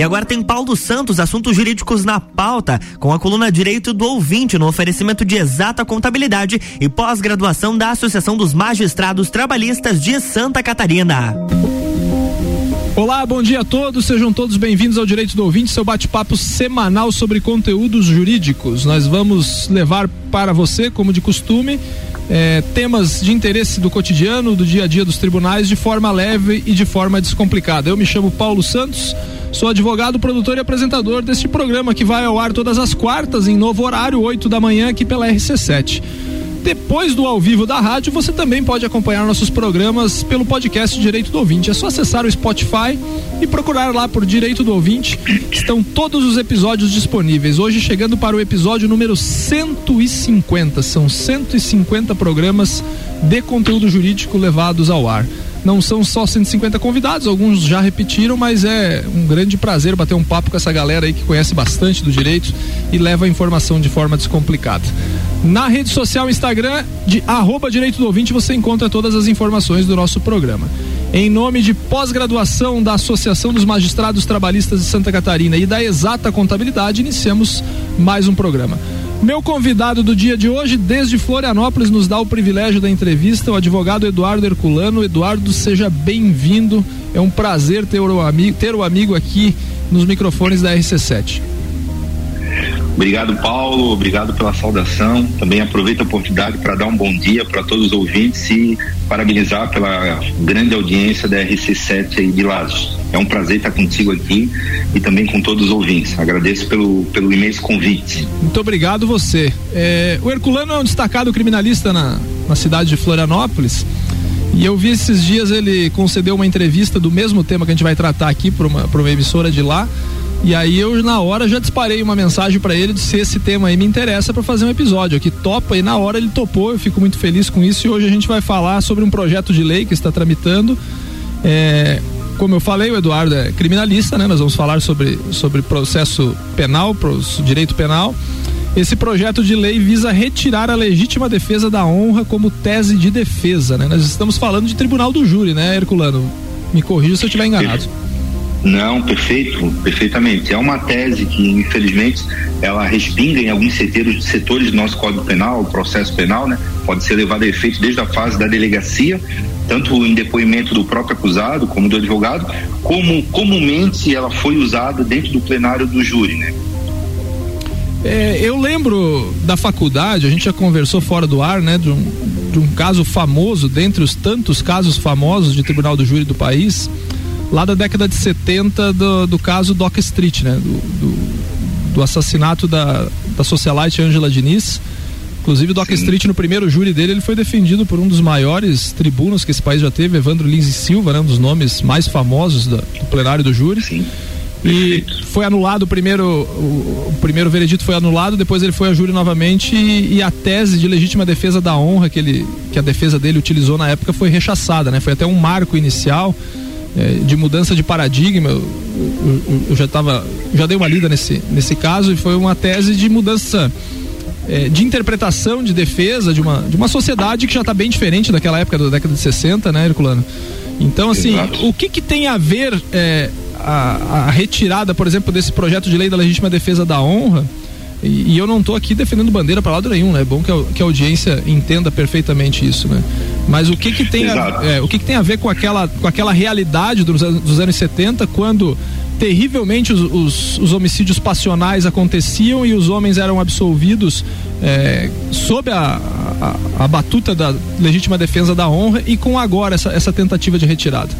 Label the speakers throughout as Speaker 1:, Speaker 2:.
Speaker 1: E agora tem Paulo Santos, assuntos jurídicos na pauta, com a coluna Direito do Ouvinte no oferecimento de exata contabilidade e pós-graduação da Associação dos Magistrados Trabalhistas de Santa Catarina.
Speaker 2: Olá, bom dia a todos, sejam todos bem-vindos ao Direito do Ouvinte, seu bate-papo semanal sobre conteúdos jurídicos. Nós vamos levar para você, como de costume, é, temas de interesse do cotidiano, do dia a dia dos tribunais, de forma leve e de forma descomplicada. Eu me chamo Paulo Santos, sou advogado, produtor e apresentador deste programa que vai ao ar todas as quartas, em novo horário, 8 da manhã, aqui pela RC7. Depois do ao vivo da rádio, você também pode acompanhar nossos programas pelo podcast Direito do Ouvinte. É só acessar o Spotify e procurar lá por Direito do Ouvinte. Estão todos os episódios disponíveis. Hoje chegando para o episódio número 150. São 150 programas de conteúdo jurídico levados ao ar. Não são só 150 convidados, alguns já repetiram, mas é um grande prazer bater um papo com essa galera aí que conhece bastante do direito e leva a informação de forma descomplicada. Na rede social Instagram de arroba direito do ouvinte você encontra todas as informações do nosso programa. Em nome de pós-graduação da Associação dos Magistrados Trabalhistas de Santa Catarina e da Exata Contabilidade, iniciamos mais um programa. Meu convidado do dia de hoje, desde Florianópolis, nos dá o privilégio da entrevista, o advogado Eduardo Herculano. Eduardo, seja bem-vindo. É um prazer ter o amigo, ter o amigo aqui nos microfones da RC7.
Speaker 3: Obrigado, Paulo. Obrigado pela saudação. Também aproveito a oportunidade para dar um bom dia para todos os ouvintes e parabenizar pela grande audiência da RC7 aí de Lages. É um prazer estar contigo aqui e também com todos os ouvintes. Agradeço pelo, pelo imenso convite.
Speaker 2: Muito obrigado você. É, o Herculano é um destacado criminalista na, na cidade de Florianópolis. E eu vi esses dias ele concedeu uma entrevista do mesmo tema que a gente vai tratar aqui para uma, uma emissora de lá. E aí eu na hora já disparei uma mensagem para ele de se esse tema aí me interessa para fazer um episódio aqui topa e na hora ele topou, eu fico muito feliz com isso e hoje a gente vai falar sobre um projeto de lei que está tramitando. É, como eu falei, o Eduardo é criminalista, né? Nós vamos falar sobre, sobre processo penal, direito penal. Esse projeto de lei visa retirar a legítima defesa da honra como tese de defesa, né? Nós estamos falando de tribunal do júri, né, Herculano? Me corrija se eu estiver enganado.
Speaker 3: Não, perfeito, perfeitamente. É uma tese que, infelizmente, ela respinga em alguns setores, setores do nosso Código Penal, processo penal, né? Pode ser levado a efeito desde a fase da delegacia, tanto em depoimento do próprio acusado como do advogado, como comumente ela foi usada dentro do plenário do júri, né?
Speaker 2: É, eu lembro da faculdade, a gente já conversou fora do ar, né, de um, de um caso famoso, dentre os tantos casos famosos de tribunal do júri do país, lá da década de 70 do, do caso Doc Street, né? Do, do, do assassinato da, da socialite Angela Diniz. Inclusive, Doc Sim. Street, no primeiro júri dele, ele foi defendido por um dos maiores tribunos que esse país já teve, Evandro Lins e Silva, né? um dos nomes mais famosos da, do plenário do júri.
Speaker 3: Sim.
Speaker 2: E foi anulado o primeiro, o, o, primeiro veredito foi anulado, depois ele foi a júri novamente e, e, a tese de legítima defesa da honra que ele, que a defesa dele utilizou na época foi rechaçada, né? Foi até um marco inicial é, de mudança de paradigma. Eu, eu, eu já estava, já dei uma lida nesse, nesse caso e foi uma tese de mudança é, de interpretação de defesa de uma, de uma sociedade que já está bem diferente daquela época da década de 60, né, Herculano? Então, assim, Exato. o que, que tem a ver é, a, a, retirada, por exemplo, desse projeto de lei da legítima defesa da honra? E, e eu não estou aqui defendendo bandeira para lado nenhum, né? É bom que a, que a audiência entenda perfeitamente isso, né? Mas o que que tem, a, é, o que que tem a ver com aquela, com aquela realidade dos, dos anos 70, quando terrivelmente os, os, os, homicídios passionais aconteciam e os homens eram absolvidos é, sob a, a, a, batuta da legítima defesa da honra e com agora essa, essa tentativa de retirada.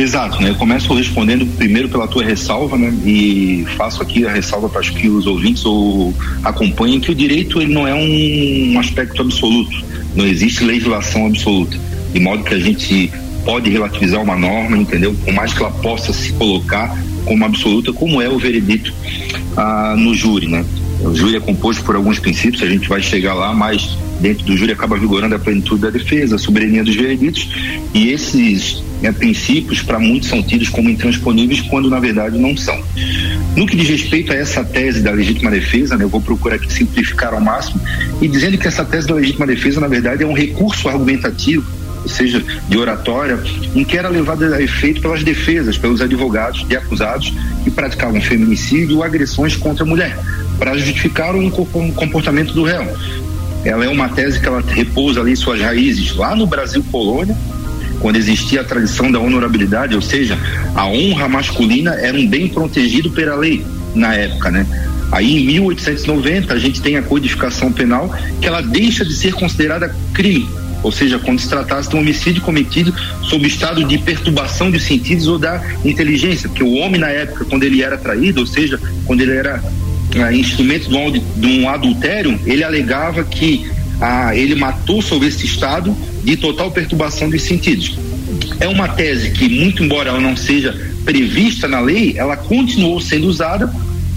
Speaker 3: Exato, né? Eu começo respondendo primeiro pela tua ressalva, né? E faço aqui a ressalva para que os ouvintes ou acompanhem que o direito ele não é um, aspecto absoluto não existe legislação absoluta, de modo que a gente pode relativizar uma norma, entendeu? Por mais que ela possa se colocar como absoluta, como é o veredito ah, no júri, né? O júri é composto por alguns princípios, a gente vai chegar lá, mas dentro do júri acaba vigorando a plenitude da defesa, a soberania dos vereditos, e esses né, princípios, para muitos, são tidos como intransponíveis, quando na verdade não são. No que diz respeito a essa tese da legítima defesa, né, eu vou procurar aqui simplificar ao máximo, e dizendo que essa tese da legítima defesa, na verdade, é um recurso argumentativo ou seja, de oratória, em que era levada a efeito pelas defesas, pelos advogados de acusados que praticavam feminicídio ou agressões contra a mulher, para justificar um comportamento do réu. Ela é uma tese que ela repousa ali suas raízes lá no Brasil colônia, quando existia a tradição da honorabilidade, ou seja, a honra masculina era um bem protegido pela lei na época, né? Aí em 1890 a gente tem a codificação penal que ela deixa de ser considerada crime, ou seja, quando se tratasse de um homicídio cometido sob estado de perturbação de sentidos ou da inteligência, porque o homem na época quando ele era traído, ou seja, quando ele era instrumento de um, adultério, ele alegava que ah, ele matou sob esse estado de total perturbação dos sentidos. É uma tese que, muito embora ela não seja prevista na lei, ela continuou sendo usada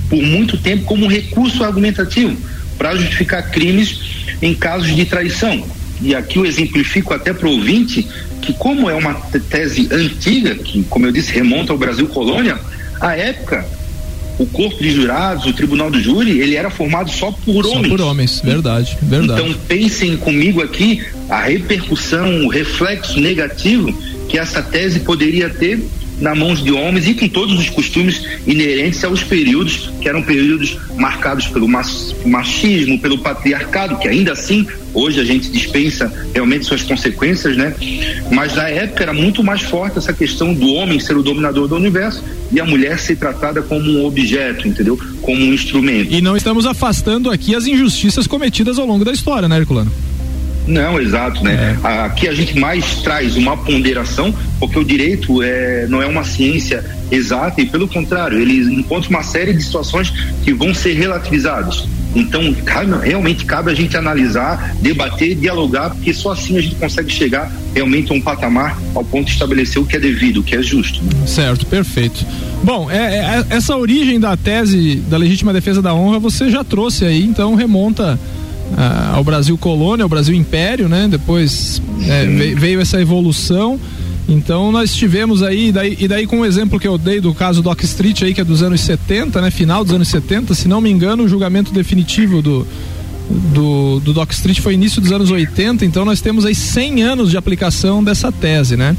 Speaker 3: por muito tempo como recurso argumentativo para justificar crimes em casos de traição. E aqui eu exemplifico até para o ouvinte que, como é uma tese antiga, que, como eu disse, remonta ao Brasil colônia, a época o corpo de jurados, o tribunal do júri, ele era formado só por só homens.
Speaker 2: por homens, verdade, verdade.
Speaker 3: Então pensem comigo aqui a repercussão, o reflexo negativo que essa tese poderia ter na mãos de homens e com todos os costumes inerentes aos períodos que eram períodos marcados pelo machismo, pelo patriarcado, que ainda assim hoje a gente dispensa realmente suas consequências, né? Mas na época era muito mais forte essa questão do homem ser o dominador do universo e a mulher ser tratada como um objeto, entendeu? Como um instrumento.
Speaker 2: E não estamos afastando aqui as injustiças cometidas ao longo da história, né, Herculano?
Speaker 3: Não, exato, né? É. Aqui a gente mais traz uma ponderação, porque o direito é, não é uma ciência exata e, pelo contrário, ele encontra uma série de situações que vão ser relativizadas. Então, realmente cabe a gente analisar, debater, dialogar, porque só assim a gente consegue chegar realmente a um patamar ao ponto de estabelecer o que é devido, o que é justo.
Speaker 2: Certo, perfeito. Bom, é, é, essa origem da tese da legítima defesa da honra você já trouxe aí, então remonta ah, ao Brasil colônia, ao Brasil império, né? Depois é, veio, veio essa evolução. Então nós tivemos aí, daí, e daí com o exemplo que eu dei do caso do Dock Street aí, que é dos anos 70, né? Final dos anos 70, se não me engano, o julgamento definitivo do, do, do Dock Street foi início dos anos 80, então nós temos aí 100 anos de aplicação dessa tese, né?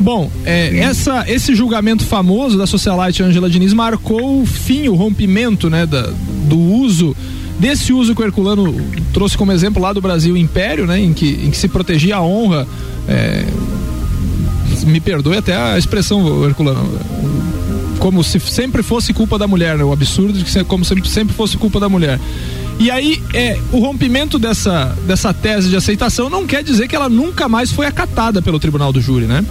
Speaker 2: Bom, é, essa, esse julgamento famoso da socialite Angela Diniz marcou o fim, o rompimento, né, da, do uso desse uso que o Herculano trouxe como exemplo lá do Brasil Império, né, em que, em que se protegia a honra. É, me perdoe até a expressão, Herculano. Como se sempre fosse culpa da mulher, né? O absurdo de que como sempre, sempre fosse culpa da mulher. E aí, é, o rompimento dessa, dessa tese de aceitação não quer dizer que ela nunca mais foi acatada pelo tribunal do júri, né?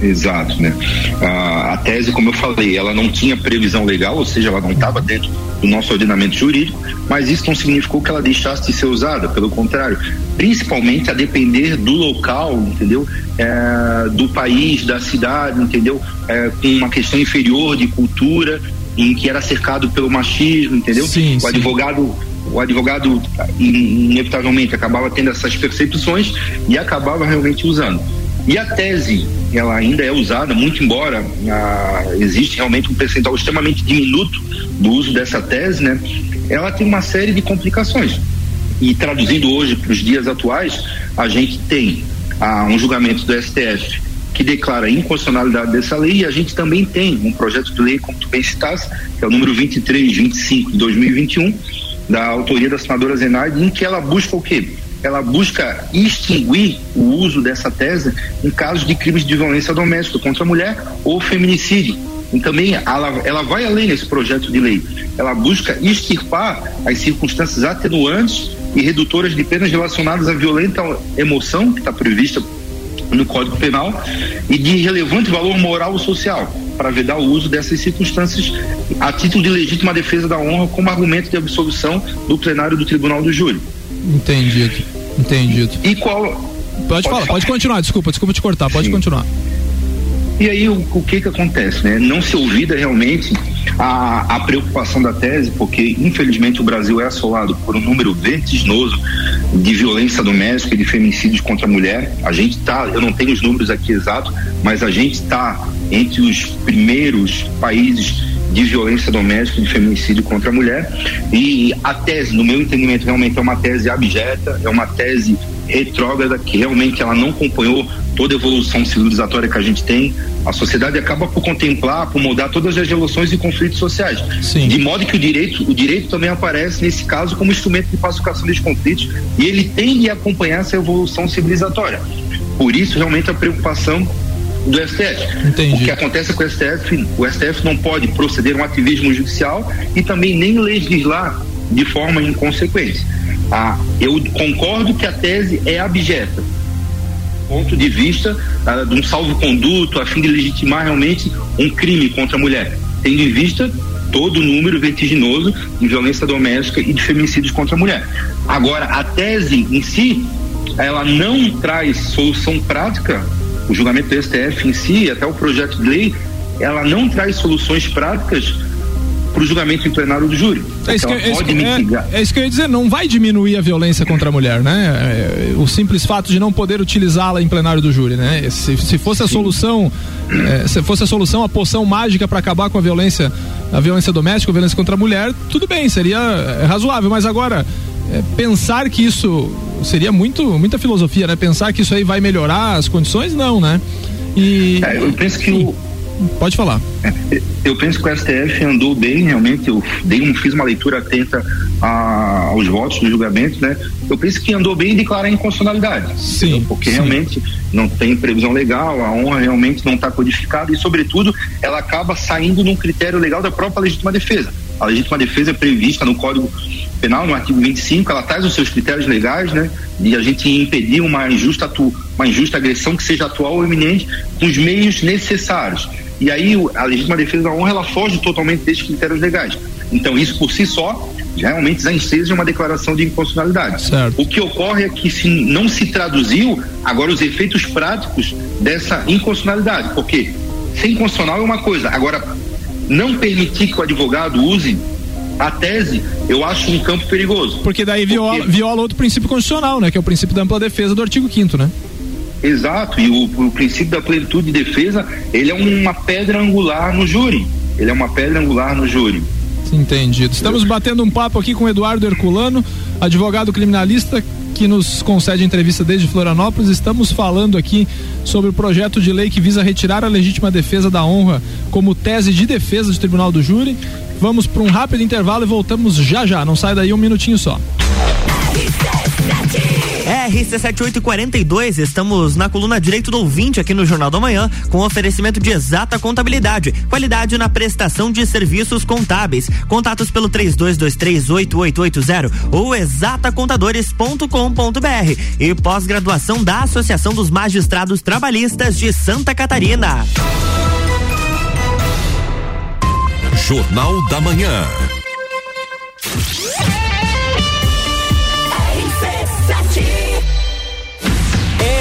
Speaker 3: Exato, né? A, a, tese, como eu falei, ela não tinha previsão legal, ou seja, ela não estava dentro do nosso ordenamento jurídico, mas isso não significou que ela deixasse de ser usada, pelo contrário, principalmente a depender do local, entendeu? É, do país, da cidade, entendeu? É, com uma questão inferior de cultura, em que era cercado pelo machismo, entendeu?
Speaker 2: Sim,
Speaker 3: o
Speaker 2: sim.
Speaker 3: advogado o advogado inevitavelmente acabava tendo essas percepções e acabava realmente usando. E a tese, ela ainda é usada, muito embora ah, existe realmente um percentual extremamente diminuto do uso dessa tese, né? Ela tem uma série de complicações. E traduzindo hoje para os dias atuais, a gente tem ah, um julgamento do STF que declara a inconstitucionalidade dessa lei e a gente também tem um projeto de lei, como tu bem citaste, que é o número 2325 de 2021, da autoria da senadora Zenaide, em que ela busca o quê? Ela busca extinguir o uso dessa tese em casos de crimes de violência doméstica contra a mulher ou feminicídio. E também ela, ela vai além nesse projeto de lei. Ela busca extirpar as circunstâncias atenuantes e redutoras de penas relacionadas à violenta emoção, que está prevista no Código Penal, e de relevante valor moral ou social, para vedar o uso dessas circunstâncias a título de legítima defesa da honra como argumento de absolvição do plenário do Tribunal do Júri.
Speaker 2: Entendido, entendido.
Speaker 3: E qual.
Speaker 2: Pode, pode falar, pode continuar, desculpa, desculpa te cortar, pode Sim. continuar.
Speaker 3: E aí o, o, que que acontece, né? Não se ouvida realmente a, a preocupação da tese, porque infelizmente o Brasil é assolado por um número vertiginoso de violência doméstica e de feminicídios contra a mulher. A gente está, eu não tenho os números aqui exatos, mas a gente está entre os primeiros países de violência doméstica, de feminicídio contra a mulher. E a tese, no meu entendimento, realmente é uma tese abjeta, é uma tese retrógrada, que realmente ela não acompanhou toda a evolução civilizatória que a gente tem, a sociedade acaba por contemplar, por mudar todas as relações e conflitos sociais. Sim. De modo que o direito, o direito também aparece nesse caso como instrumento de pacificação dos conflitos e ele tem de acompanhar essa evolução civilizatória. Por isso, realmente, a preocupação do STF. Entendi. O que acontece com o STF, o STF não pode proceder a um ativismo judicial e também nem legislar de forma inconsequente. Ah, eu concordo que a tese é abjeta, ponto de vista ah, de um salvo-conduto a fim de legitimar realmente um crime contra a mulher, tendo em vista todo o número vertiginoso de violência doméstica e de feminicídios contra a mulher. Agora, a tese em si, ela não traz solução prática o julgamento do STF em si, até o projeto de lei, ela não traz soluções práticas para o julgamento em plenário do júri.
Speaker 2: É isso, que, é, isso, é, é isso, que, eu ia dizer, não vai diminuir a violência contra a mulher, né? É, o simples fato de não poder utilizá-la em plenário do júri, né? Se, se fosse a Sim. solução, é, se fosse a solução, a poção mágica para acabar com a violência, a violência doméstica, a violência contra a mulher, tudo bem, seria é, razoável, mas agora pensar que isso seria muito muita filosofia, né? Pensar que isso aí vai melhorar as condições, não, né?
Speaker 3: E é, eu penso que o
Speaker 2: Pode falar.
Speaker 3: É, eu penso que o STF andou bem, realmente. Eu dei um, fiz uma leitura atenta a, aos votos do julgamento, né? Eu penso que andou bem em declarar inconstitucionalidade. Sim. Entendeu? Porque sim. realmente não tem previsão legal, a honra realmente não está codificada e, sobretudo, ela acaba saindo num critério legal da própria legítima defesa. A legítima defesa é prevista no Código Penal, no artigo 25, ela traz os seus critérios legais, né? De a gente impedir uma injusta, atu, uma injusta agressão que seja atual ou iminente com os meios necessários. E aí a legítima defesa da honra ela foge totalmente desses critérios legais. Então isso por si só realmente já enseja uma declaração de inconstitucionalidade. Certo. O que ocorre é que se não se traduziu agora os efeitos práticos dessa inconstitucionalidade, porque ser inconstitucional é uma coisa, agora não permitir que o advogado use a tese, eu acho um campo perigoso.
Speaker 2: Porque daí viola, Porque... viola outro princípio constitucional, né? Que é o princípio da ampla defesa do artigo 5 né?
Speaker 3: Exato, e o, o, princípio da plenitude de defesa, ele é uma pedra angular no júri. Ele é uma pedra angular no júri.
Speaker 2: Entendido. Estamos batendo um papo aqui com Eduardo Herculano, advogado criminalista que nos concede entrevista desde Florianópolis. Estamos falando aqui sobre o projeto de lei que visa retirar a legítima defesa da honra como tese de defesa do Tribunal do Júri. Vamos para um rápido intervalo e voltamos já já. Não sai daí um minutinho só.
Speaker 1: RC7842, estamos na coluna Direito do Ouvinte aqui no Jornal da Manhã, com oferecimento de exata contabilidade, qualidade na prestação de serviços contábeis. Contatos pelo 32238880 ou exatacontadores.com.br e pós-graduação da Associação dos Magistrados Trabalhistas de Santa Catarina.
Speaker 4: Jornal da Manhã.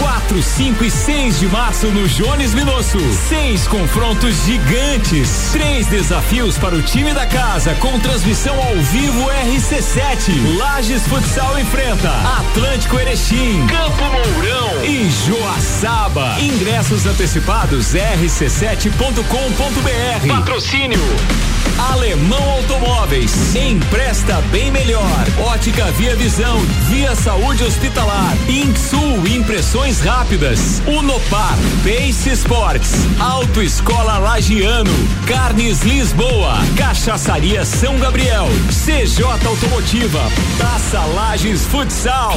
Speaker 4: 4, 5 e 6 de março no Jones Minosso. Seis confrontos gigantes. Três desafios para o time da casa com transmissão ao vivo RC7. Lages Futsal enfrenta Atlântico Erechim, Campo Mourão e Joaçaba. Ingressos antecipados rc7.com.br. Patrocínio Alemão Automóveis. Empresta bem melhor. Ótica Via Visão. Via Saúde Hospitalar. Insul Impressões Rápidas. Unopar. Pace Sports. Autoescola Lagiano. Carnes Lisboa. Cachaçaria São Gabriel. CJ Automotiva. Taça Lages Futsal.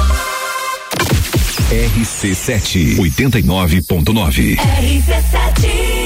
Speaker 5: RC7 89.9.
Speaker 6: RC7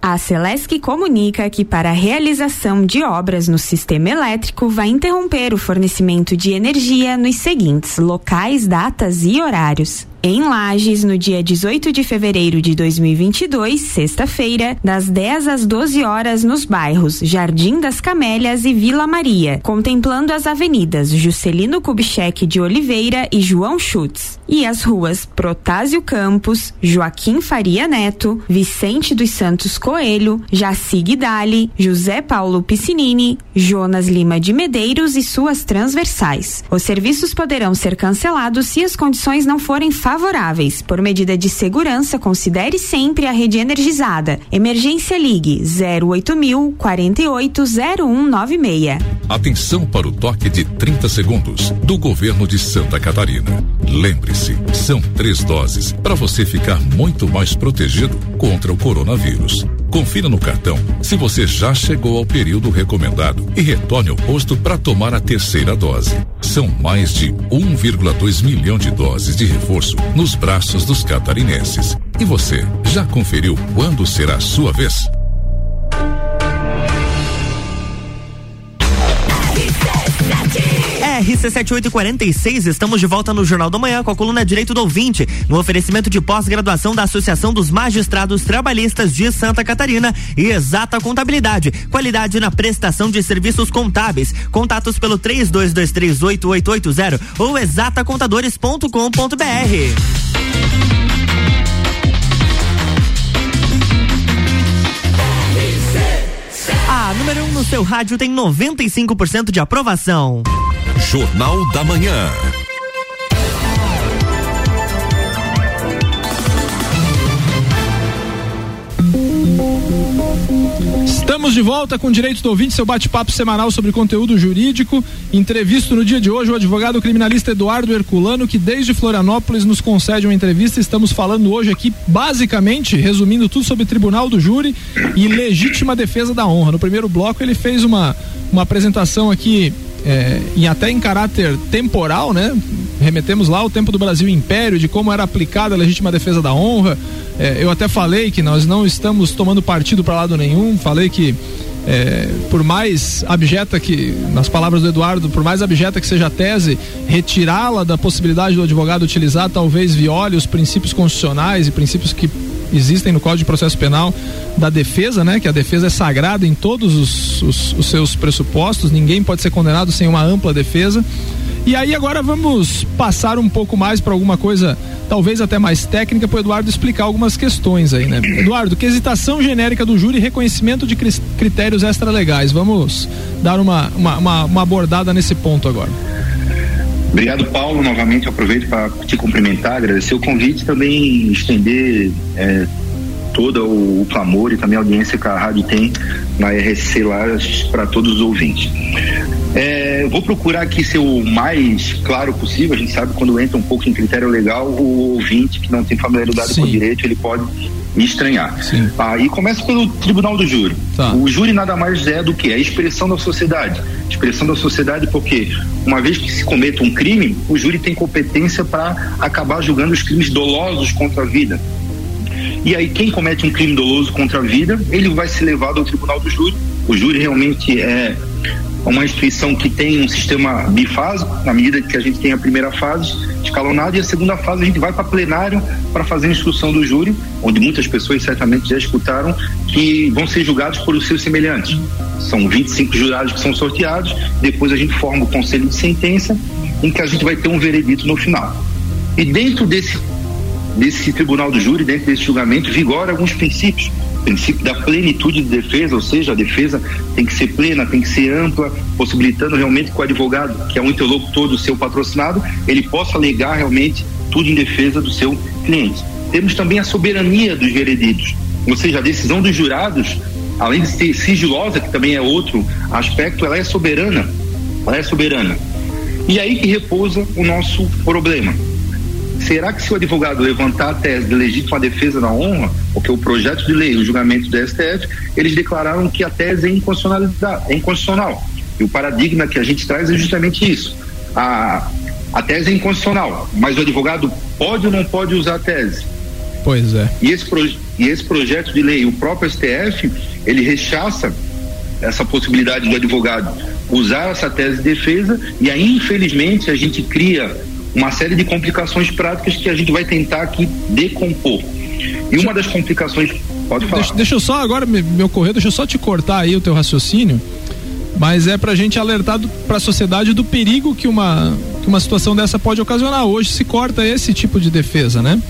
Speaker 6: a Celesc comunica que para a realização de obras no sistema elétrico vai interromper o fornecimento de energia nos seguintes locais, datas e horários. Em Lages, no dia 18 de fevereiro de 2022, sexta-feira, das 10 às 12 horas nos bairros Jardim das Camélias e Vila Maria, contemplando as avenidas Juscelino Kubitschek de Oliveira e João Schutz, e as ruas Protásio Campos, Joaquim Faria Neto, Vicente dos Santos Coelho, Jaci Guidali, José Paulo Piscinini, Jonas Lima de Medeiros e suas transversais. Os serviços poderão ser cancelados se as condições não forem favoráveis favoráveis. Por medida de segurança, considere sempre a rede energizada. Emergência Ligue 08000 480196.
Speaker 5: Atenção para o toque de 30 segundos do governo de Santa Catarina. Lembre-se, são três doses para você ficar muito mais protegido contra o coronavírus. Confira no cartão se você já chegou ao período recomendado e retorne ao posto para tomar a terceira dose. São mais de 1,2 milhão de doses de reforço nos braços dos catarinenses. E você, já conferiu quando será a sua vez?
Speaker 1: RC7846, estamos de volta no Jornal da Manhã com a coluna Direito do Ouvinte, no oferecimento de pós-graduação da Associação dos Magistrados Trabalhistas de Santa Catarina e Exata Contabilidade. Qualidade na prestação de serviços contábeis. Contatos pelo 32238880 ou exatacontadores.com.br. A número 1 um no seu rádio tem 95% de aprovação.
Speaker 5: Jornal da Manhã.
Speaker 2: Estamos de volta com Direitos do Ouvinte, seu bate-papo semanal sobre conteúdo jurídico. Entrevisto no dia de hoje o advogado criminalista Eduardo Herculano, que desde Florianópolis nos concede uma entrevista. Estamos falando hoje aqui, basicamente, resumindo tudo sobre Tribunal do Júri e legítima defesa da honra. No primeiro bloco, ele fez uma, uma apresentação aqui é, em até em caráter temporal, né? Remetemos lá ao tempo do Brasil Império, de como era aplicada a legítima defesa da honra. É, eu até falei que nós não estamos tomando partido para lado nenhum, falei que é, por mais abjeta que, nas palavras do Eduardo, por mais abjeta que seja a tese, retirá-la da possibilidade do advogado utilizar talvez viole os princípios constitucionais e princípios que existem no Código de Processo Penal da defesa, né? Que a defesa é sagrada em todos os, os, os seus pressupostos, ninguém pode ser condenado sem uma ampla defesa. E aí agora vamos passar um pouco mais para alguma coisa, talvez até mais técnica, para o Eduardo explicar algumas questões aí, né? Eduardo, quesitação genérica do júri e reconhecimento de critérios extralegais. Vamos dar uma, uma, uma, uma abordada nesse ponto agora.
Speaker 3: Obrigado, Paulo. Novamente aproveito para te cumprimentar, agradecer o convite e também estender é, todo o, o, clamor e também a audiência que a rádio tem na RSC lá para todos os ouvintes. É, vou procurar aqui ser o mais claro possível. A gente sabe quando entra um pouco em critério legal, o ouvinte que não tem familiaridade Sim. com o direito, ele pode me estranhar. Ah, e começa pelo Tribunal do Júri. Tá. O júri nada mais é do que a expressão da sociedade. Expressão da sociedade porque, uma vez que se cometa um crime, o júri tem competência para acabar julgando os crimes dolosos contra a vida. E aí, quem comete um crime doloso contra a vida, ele vai ser levado ao Tribunal do Júri. O júri realmente é uma instituição que tem um sistema bifásico, na medida que a gente tem a primeira fase escalonada e a segunda fase a gente vai para plenário para fazer a instrução do júri, onde muitas pessoas certamente já escutaram que vão ser julgados por os seus semelhantes. São 25 jurados que são sorteados, depois a gente forma o conselho de sentença, em que a gente vai ter um veredito no final. E dentro desse desse tribunal do júri, dentro desse julgamento, vigora alguns princípios princípio da plenitude de defesa, ou seja, a defesa tem que ser plena, tem que ser ampla, possibilitando realmente que o advogado, que é um interlocutor do seu patrocinado, ele possa alegar realmente atitude em defesa do seu cliente. Temos também a soberania dos vereditos, ou seja, a decisão dos jurados, além de ser sigilosa, que também é outro aspecto, ela é soberana. Ela é soberana. E aí que repousa o nosso problema. Será que se o advogado levantar a tese de legítima defesa da honra, porque o projeto de lei, o julgamento do STF, eles declararam que a tese é é inconstitucional. E o paradigma que a gente traz é justamente isso. A, a tese é inconstitucional, mas o advogado pode ou não pode usar a tese?
Speaker 2: Pois é.
Speaker 3: E esse, e esse projeto de lei, o próprio STF, ele rechaça essa possibilidade do advogado usar essa tese de defesa e aí, infelizmente, a gente cria uma série de complicações práticas que a gente vai tentar aqui decompor. E uma das complicações. Pode falar.
Speaker 2: Deixa, deixa eu só agora me, me ocorrer, deixa eu só te cortar aí o teu raciocínio, mas é pra gente alertar para a sociedade do perigo que uma, que uma situação dessa pode ocasionar. Hoje se corta esse tipo de defesa, né?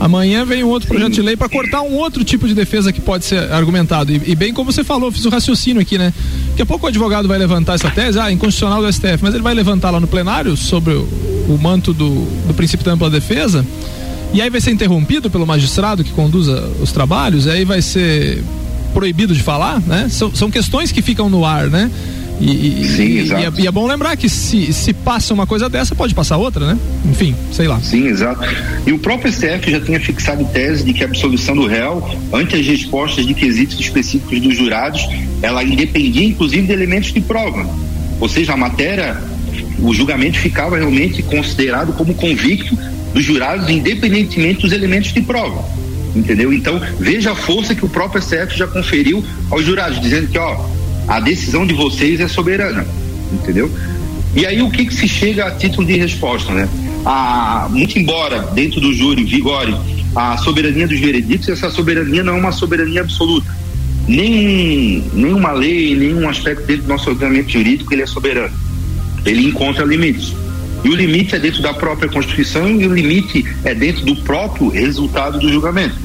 Speaker 2: Amanhã vem um outro projeto de lei para cortar um outro tipo de defesa que pode ser argumentado. E, e, bem como você falou, fiz o raciocínio aqui, né? Daqui a pouco o advogado vai levantar essa tese, ah, inconstitucional do STF, mas ele vai levantar lá no plenário sobre o, o manto do, do princípio da ampla defesa. E aí vai ser interrompido pelo magistrado que conduza os trabalhos, e aí vai ser proibido de falar, né? São, são questões que ficam no ar, né? E, Sim, e, exato. E é, e é, bom lembrar que se, se passa uma coisa dessa, pode passar outra, né? Enfim, sei lá.
Speaker 3: Sim, exato. E o próprio STF já tinha fixado tese de que a absolvição do réu, ante as respostas de quesitos específicos dos jurados, ela independia inclusive de elementos de prova. Ou seja, a matéria, o julgamento ficava realmente considerado como convicto dos jurados, independentemente dos elementos de prova. Entendeu? Então, veja a força que o próprio STF já conferiu aos jurados, dizendo que, ó, a decisão de vocês é soberana, entendeu? E aí o que, que se chega a título de resposta, né? A, muito embora dentro do júri vigore a soberania dos vereditos, essa soberania não é uma soberania absoluta. Nem, nenhuma lei, nenhum aspecto dentro do nosso ordenamento jurídico ele é soberano. Ele encontra limites. E o limite é dentro da própria Constituição e o limite é dentro do próprio resultado do julgamento.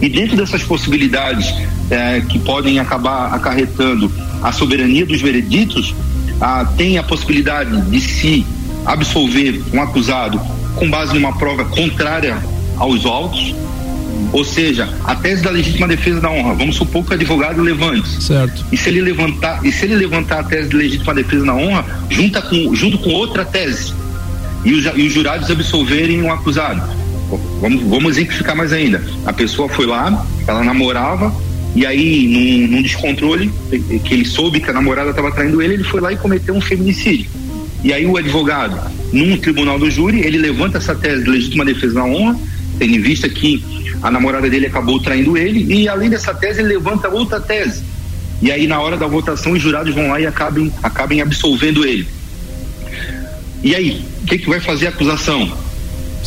Speaker 3: E dentro dessas possibilidades é, que podem acabar acarretando a soberania dos vereditos, ah, tem a possibilidade de se absolver um acusado com base numa prova contrária aos autos, ou seja, a tese da legítima defesa da honra. Vamos supor que o advogado levante.
Speaker 2: Certo.
Speaker 3: E se ele levantar, e se ele levantar a tese de legítima defesa da honra, junta com, junto com outra tese, e os, e os jurados absolverem um acusado. Vamos, vamos exemplificar mais ainda. A pessoa foi lá, ela namorava, e aí, num, num descontrole, que ele soube que a namorada estava traindo ele, ele foi lá e cometeu um feminicídio. E aí o advogado, num tribunal do júri, ele levanta essa tese de legítima defesa da honra, tendo em vista que a namorada dele acabou traindo ele, e além dessa tese, ele levanta outra tese. E aí, na hora da votação, os jurados vão lá e acabem, acabem absolvendo ele. E aí, o que, que vai fazer a acusação?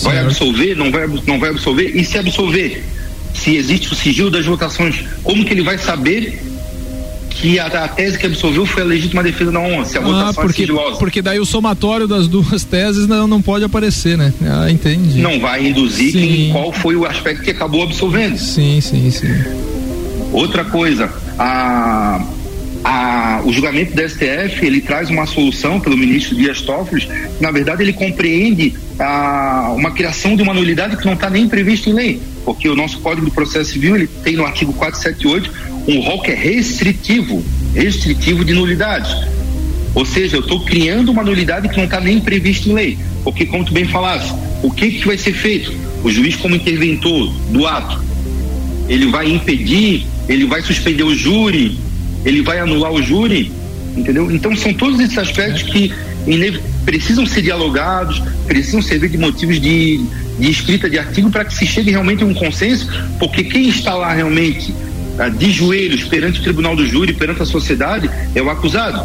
Speaker 3: Vai absolver? Não vai, não vai absolver? E se absolver? Se existe o sigilo das votações, como que ele vai saber que a, a, tese que absolveu foi a legítima defesa da honra, se a ah, votação
Speaker 2: é porque,
Speaker 3: é sigilosa.
Speaker 2: Porque daí o somatório das duas teses não, não pode aparecer, né? Ah, entendi.
Speaker 3: Não vai induzir quem, qual foi o aspecto que acabou absolvendo.
Speaker 2: Sim, sim, sim.
Speaker 3: Outra coisa, a a, o julgamento do STF ele traz uma solução pelo ministro Dias Toffoli. Na verdade, ele compreende a, uma criação de uma nulidade que não está nem prevista em lei, porque o nosso Código do Processo Civil ele tem no artigo 478 um rol que é restritivo, restritivo de nulidade. Ou seja, eu estou criando uma nulidade que não está nem prevista em lei, porque como tu bem falaste, o que que vai ser feito? O juiz como interventor do ato, ele vai impedir, ele vai suspender o júri, ele vai anular o júri, entendeu? Então são todos esses aspectos que precisam ser dialogados, precisam servir de motivos de, de escrita de artigo para que se chegue realmente a um consenso, porque quem está lá realmente ah, de joelhos perante o tribunal do júri, perante a sociedade, é o acusado.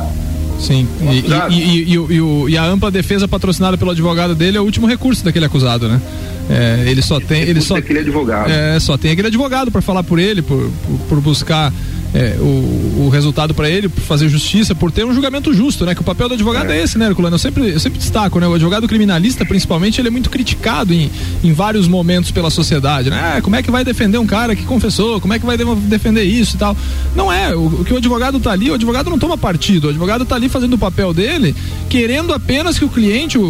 Speaker 2: Sim, e, e, e, e, a ampla defesa patrocinada pelo advogado dele é o último recurso daquele acusado, né? É, ele só tem. Ele só,
Speaker 3: aquele advogado.
Speaker 2: É, só tem aquele advogado para falar por ele, por, por, por buscar é, o, o, resultado para ele, por fazer justiça, por ter um julgamento justo, né? Que o papel do advogado é, é esse, né, Herculano? Eu sempre, eu sempre destaco, né? O advogado criminalista, principalmente, ele é muito criticado em, em vários momentos pela sociedade, né? Ah, como é que vai defender um cara que confessou? Como é que vai defender isso e tal? Não é. O, o que o advogado tá ali, o advogado não toma partido. O advogado tá ali fazendo o papel dele, querendo apenas que o cliente, o,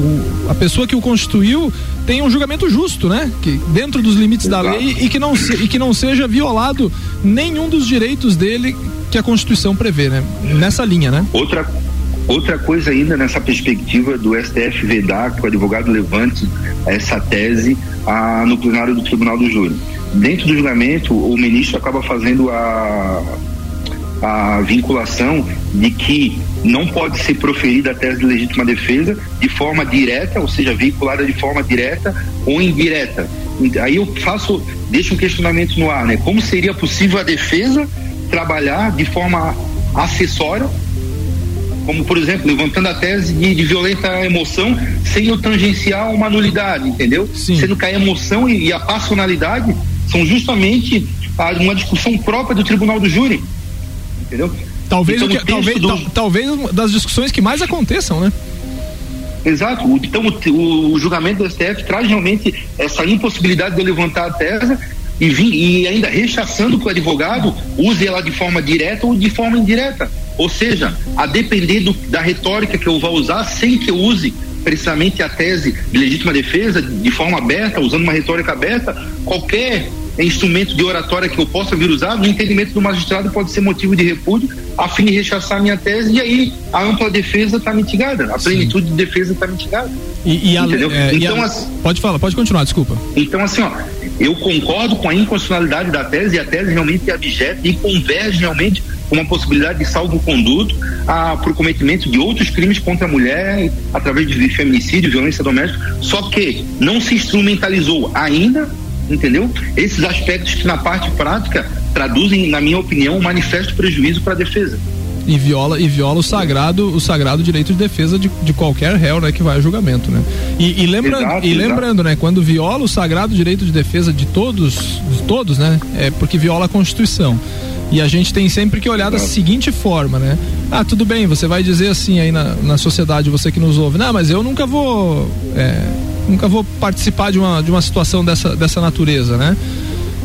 Speaker 2: o a pessoa que o constituiu tenha um julgamento justo, né? Que dentro dos limites Exato. da lei e que, não se, e que não seja violado nenhum dos direitos dele que a Constituição prevê, né? Nessa linha, né?
Speaker 3: Outra Outra coisa ainda nessa perspectiva do STF vedar que o advogado levante essa tese a, no plenário do Tribunal do Júri. Dentro do julgamento, o ministro acaba fazendo a, a vinculação de que não pode ser proferida a tese de legítima defesa de forma direta, ou seja, vinculada de forma direta ou indireta. Aí eu faço, deixo um questionamento no ar, né? Como seria possível a defesa trabalhar de forma acessória como por exemplo, levantando a tese de, de violenta emoção sem o tangencial uma nulidade, entendeu? Sim. Sendo que a emoção e, e a passionalidade são justamente a, uma discussão própria do tribunal do júri, entendeu?
Speaker 2: Talvez, então, que, talvez, do... talvez das discussões que mais aconteçam, né?
Speaker 3: Exato. Então o, o, julgamento do STF traz realmente essa impossibilidade de eu levantar a tese e, vir, e ainda rechaçando que o advogado use ela de forma direta ou de forma indireta. Ou seja, a depender do, da retórica que eu vou usar, sem que eu use precisamente a tese de legítima defesa de forma aberta, usando uma retórica aberta, qualquer instrumento de oratória que eu possa vir usar, no entendimento do magistrado pode ser motivo de repúdio, a fim de rechaçar a minha tese, e aí a ampla defesa está mitigada, a plenitude Sim. de defesa está mitigada.
Speaker 2: E, e a, é, então, e a, assim, pode falar, pode continuar, desculpa.
Speaker 3: Então, assim, ó, eu concordo com a inconstitucionalidade da tese, e a tese realmente é abjeta e converge realmente uma possibilidade de salvo-conduto para o cometimento de outros crimes contra a mulher através de feminicídio, violência doméstica, só que não se instrumentalizou ainda, entendeu? Esses aspectos que na parte prática traduzem, na minha opinião, um manifesto prejuízo para a defesa
Speaker 2: e viola e viola o sagrado o sagrado direito de defesa de, de qualquer réu né que vai a julgamento né e, e lembrando exato, e lembrando né quando viola o sagrado direito de defesa de todos de todos né é porque viola a constituição e a gente tem sempre que olhar da seguinte forma, né? Ah, tudo bem, você vai dizer assim aí na, na sociedade, você que nos ouve, não, mas eu nunca vou. É, nunca vou participar de uma, de uma situação dessa, dessa natureza, né?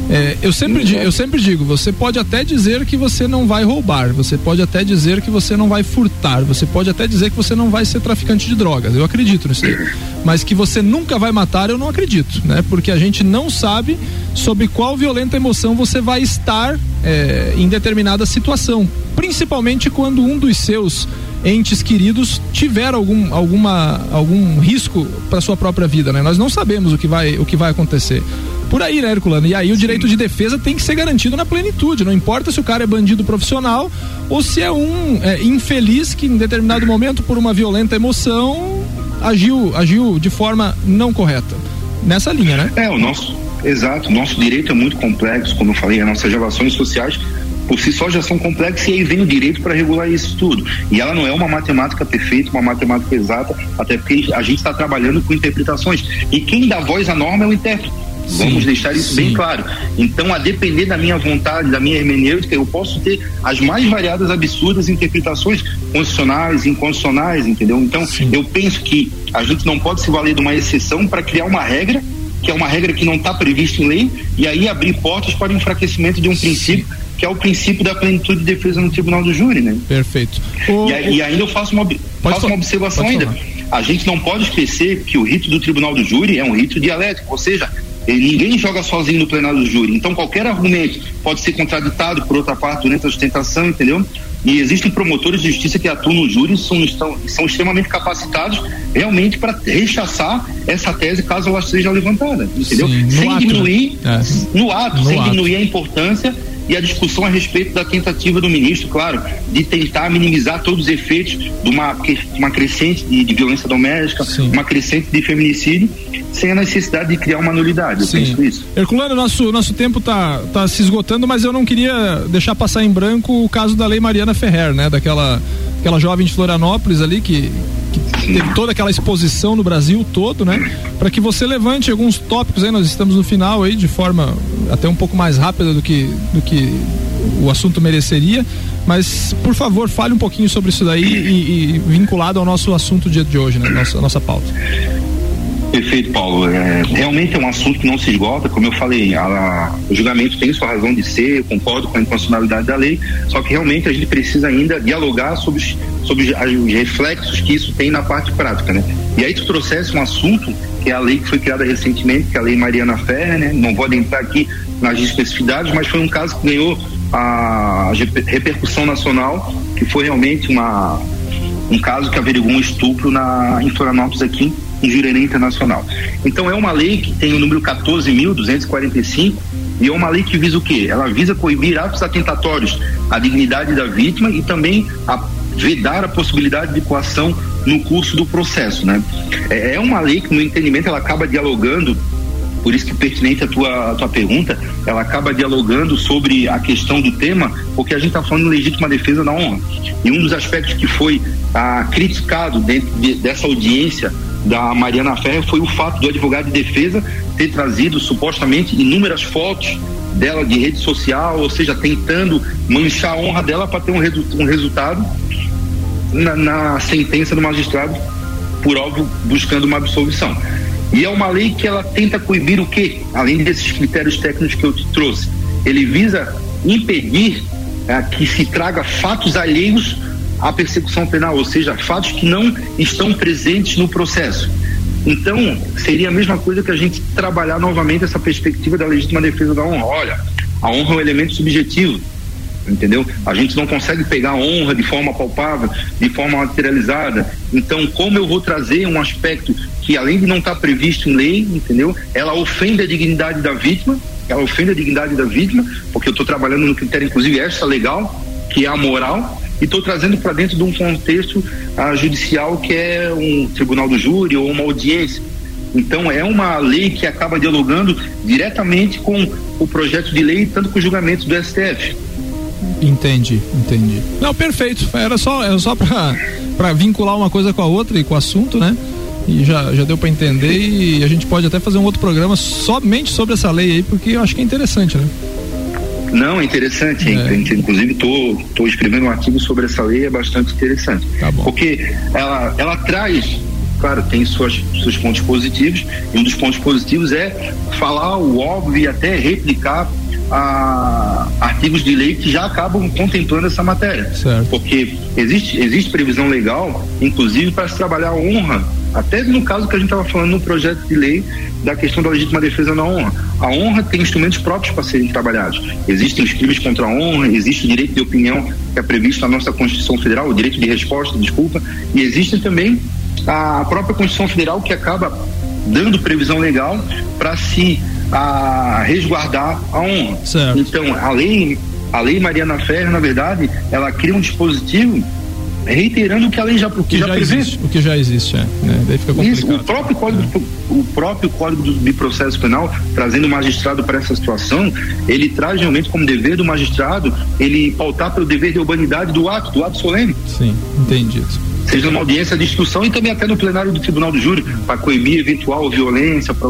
Speaker 2: É, eu, sempre, eu sempre digo, você pode até dizer que você não vai roubar, você pode até dizer que você não vai furtar, você pode até dizer que você não vai ser traficante de drogas. Eu acredito nisso aí. Mas que você nunca vai matar, eu não acredito, né? Porque a gente não sabe sobre qual violenta emoção você vai estar é, em determinada situação. Principalmente quando um dos seus entes queridos tiver algum, alguma, algum risco para sua própria vida, né? Nós não sabemos o que vai, o que vai acontecer por aí, né, Herculano? E aí o direito de defesa tem que ser garantido na plenitude. Não importa se o cara é bandido profissional ou se é um é, infeliz que em determinado momento, por uma violenta emoção, agiu, agiu de forma não correta. Nessa linha, né?
Speaker 3: É, o nosso. Exato, nosso direito é muito complexo, como eu falei, as nossas relações sociais por si só já são complexas e aí vem o direito para regular isso tudo. E ela não é uma matemática perfeita, uma matemática exata, até porque a gente está trabalhando com interpretações. E quem dá voz à norma é o intérprete. Vamos sim, deixar isso sim. bem claro. Então, a depender da minha vontade, da minha hermenêutica, eu posso ter as mais variadas, absurdas interpretações constitucionais, inconstitucionais, entendeu? Então, sim. eu penso que a gente não pode se valer de uma exceção para criar uma regra que é uma regra que não está prevista em lei, e aí abrir portas para o enfraquecimento de um princípio que é o princípio da plenitude de defesa no tribunal do júri, né?
Speaker 2: Perfeito.
Speaker 3: O, e, e, ainda eu faço uma, faço uma observação ainda. A gente não pode esquecer que o rito do tribunal do júri é um rito dialético, ou seja, Ninguém joga sozinho no plenário do júri. Então, qualquer argumento pode ser contraditado por outra parte durante a sustentação, entendeu? E existem promotores de justiça que atuam no júri e são, estão, são extremamente capacitados realmente para rechaçar essa tese caso ela seja levantada, entendeu? Sim, sem ato, diminuir, né? é. no ato, no sem ato. diminuir a importância e a discussão a respeito da tentativa do ministro, claro, de tentar minimizar todos os efeitos de uma, uma crescente de, de violência doméstica, Sim. uma crescente de feminicídio sem a necessidade de criar uma nulidade. Eu Sim. penso isso.
Speaker 2: Herculano, nosso, nosso tempo tá, tá se esgotando, mas eu não queria deixar passar em branco o caso da Lei Mariana Ferrer, né? Daquela aquela jovem de Florianópolis ali que teve toda aquela exposição no Brasil todo, né? Para que você levante alguns tópicos aí, nós estamos no final aí de forma até um pouco mais rápida do que, do que o assunto mereceria, mas por favor fale um pouquinho sobre isso daí e, e vinculado ao nosso assunto dia de hoje, né? Nossa, nossa pauta.
Speaker 3: Perfeito, Paulo. É, realmente é um assunto que não se esgota, como eu falei, a, a, o julgamento tem sua razão de ser, eu concordo com a inconstitucionalidade da lei, só que realmente a gente precisa ainda dialogar sobre os, sobre os reflexos que isso tem na parte prática, né? E aí tu trouxesse um assunto, que é a lei que foi criada recentemente, que é a lei Mariana Ferrer, né? Não vou adentrar aqui nas especificidades, mas foi um caso que ganhou a repercussão nacional, que foi realmente uma, um caso que averigou um estupro na, em Florianópolis aqui em Jurerê Internacional. Então é uma lei que tem o número 14.245 e é uma lei que visa o quê? Ela visa coibir atos atentatórios à dignidade da vítima e também a vedar a possibilidade de coação no curso do processo, né? É, é uma lei que no entendimento ela acaba dialogando por isso que pertinente a tua, a tua pergunta, ela acaba dialogando sobre a questão do tema, porque a gente está falando de legítima defesa da honra. E um dos aspectos que foi ah, criticado dentro de, dessa audiência da Mariana Ferro foi o fato do advogado de defesa ter trazido supostamente inúmeras fotos dela de rede social, ou seja, tentando manchar a honra dela para ter um, resu um resultado na, na, sentença do magistrado, por óbvio, buscando uma absolvição. E é uma lei que ela tenta coibir o quê? Além desses critérios técnicos que eu te trouxe. Ele visa impedir é, que se traga fatos alheios a persecução penal, ou seja, fatos que não estão presentes no processo. Então, seria a mesma coisa que a gente trabalhar novamente essa perspectiva da legítima defesa da honra. Olha, a honra é um elemento subjetivo, entendeu? A gente não consegue pegar a honra de forma palpável, de forma materializada. Então, como eu vou trazer um aspecto que, além de não estar previsto em lei, entendeu? Ela ofende a dignidade da vítima, ela ofende a dignidade da vítima, porque eu estou trabalhando no critério, inclusive, extra legal, que é a moral, e estou trazendo para dentro de um contexto uh, judicial que é um tribunal do júri ou uma audiência. Então é uma lei que acaba dialogando diretamente com o projeto de lei, tanto com os julgamentos do STF.
Speaker 2: Entendi, entendi. Não, perfeito. Era só, era só para vincular uma coisa com a outra e com o assunto, né? E já, já deu para entender e a gente pode até fazer um outro programa somente sobre essa lei aí, porque eu acho que é interessante, né?
Speaker 3: Não, é interessante. É. Inclusive, estou tô, tô escrevendo um artigo sobre essa lei, é bastante interessante. Tá porque ela, ela traz claro, tem suas, seus pontos positivos, e um dos pontos positivos é falar o óbvio e até replicar a, artigos de lei que já acabam contemplando essa matéria. Certo. Porque existe, existe previsão legal, inclusive, para se trabalhar a honra até no caso que a gente estava falando no projeto de lei da questão da legítima defesa na honra. A honra tem instrumentos próprios para serem trabalhados. Existem os crimes contra a honra, existe o direito de opinião que é previsto na nossa Constituição Federal, o direito de resposta, desculpa, e existe também a própria Constituição Federal que acaba dando previsão legal para se a, resguardar a honra. Certo. Então, a lei, a lei Mariana Ferreira, na verdade, ela cria um dispositivo reiterando o que a lei já, o que já, já prevê.
Speaker 2: Existe, o que já existe, é. Né? Daí fica complicado. Isso,
Speaker 3: o próprio código, é. o próprio código de processo penal, trazendo o magistrado para essa situação, ele traz realmente como dever do magistrado ele pautar pelo dever de urbanidade do ato, do ato solene.
Speaker 2: Sim, entendido.
Speaker 3: Seja numa audiência de instrução e também até no plenário do Tribunal do Júri, para coibir eventual violência, para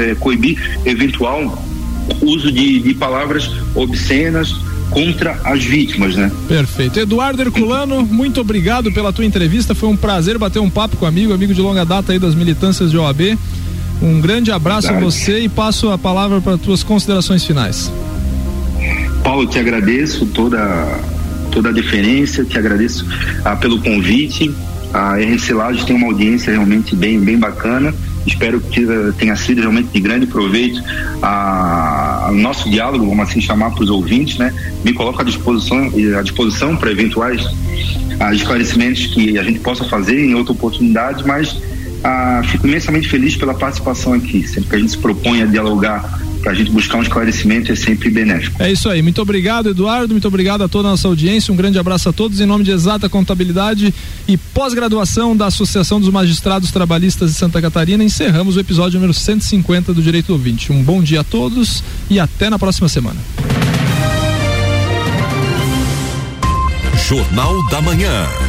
Speaker 3: é, coibir eventual uso de, de palavras obscenas contra as vítimas, né?
Speaker 2: Perfeito. Eduardo Herculano, muito obrigado pela tua entrevista. Foi um prazer bater um papo com amigo, amigo de longa data aí das militâncias de OAB. Um grande abraço Verdade. a você e passo a palavra para tuas considerações finais.
Speaker 3: Paulo, te agradeço toda toda a deferência, te agradeço ah, pelo convite. A RC Lages tem uma audiência realmente bem bem bacana Espero que tenha sido realmente de grande proveito a nosso diálogo, vamos assim chamar para os ouvintes, né? Me coloco à disposição, à disposição para eventuais a, esclarecimentos que a gente possa fazer em outra oportunidade, mas a, fico imensamente feliz pela participação aqui. Sempre que a gente se propõe a dialogar para a gente buscar um esclarecimento é sempre benéfico.
Speaker 2: É isso aí. Muito obrigado, Eduardo. Muito obrigado a toda a nossa audiência. Um grande abraço a todos. Em nome de Exata Contabilidade e pós-graduação da Associação dos Magistrados Trabalhistas de Santa Catarina, encerramos o episódio número 150 do Direito do Ouvinte. Um bom dia a todos e até na próxima semana.
Speaker 5: Jornal da Manhã.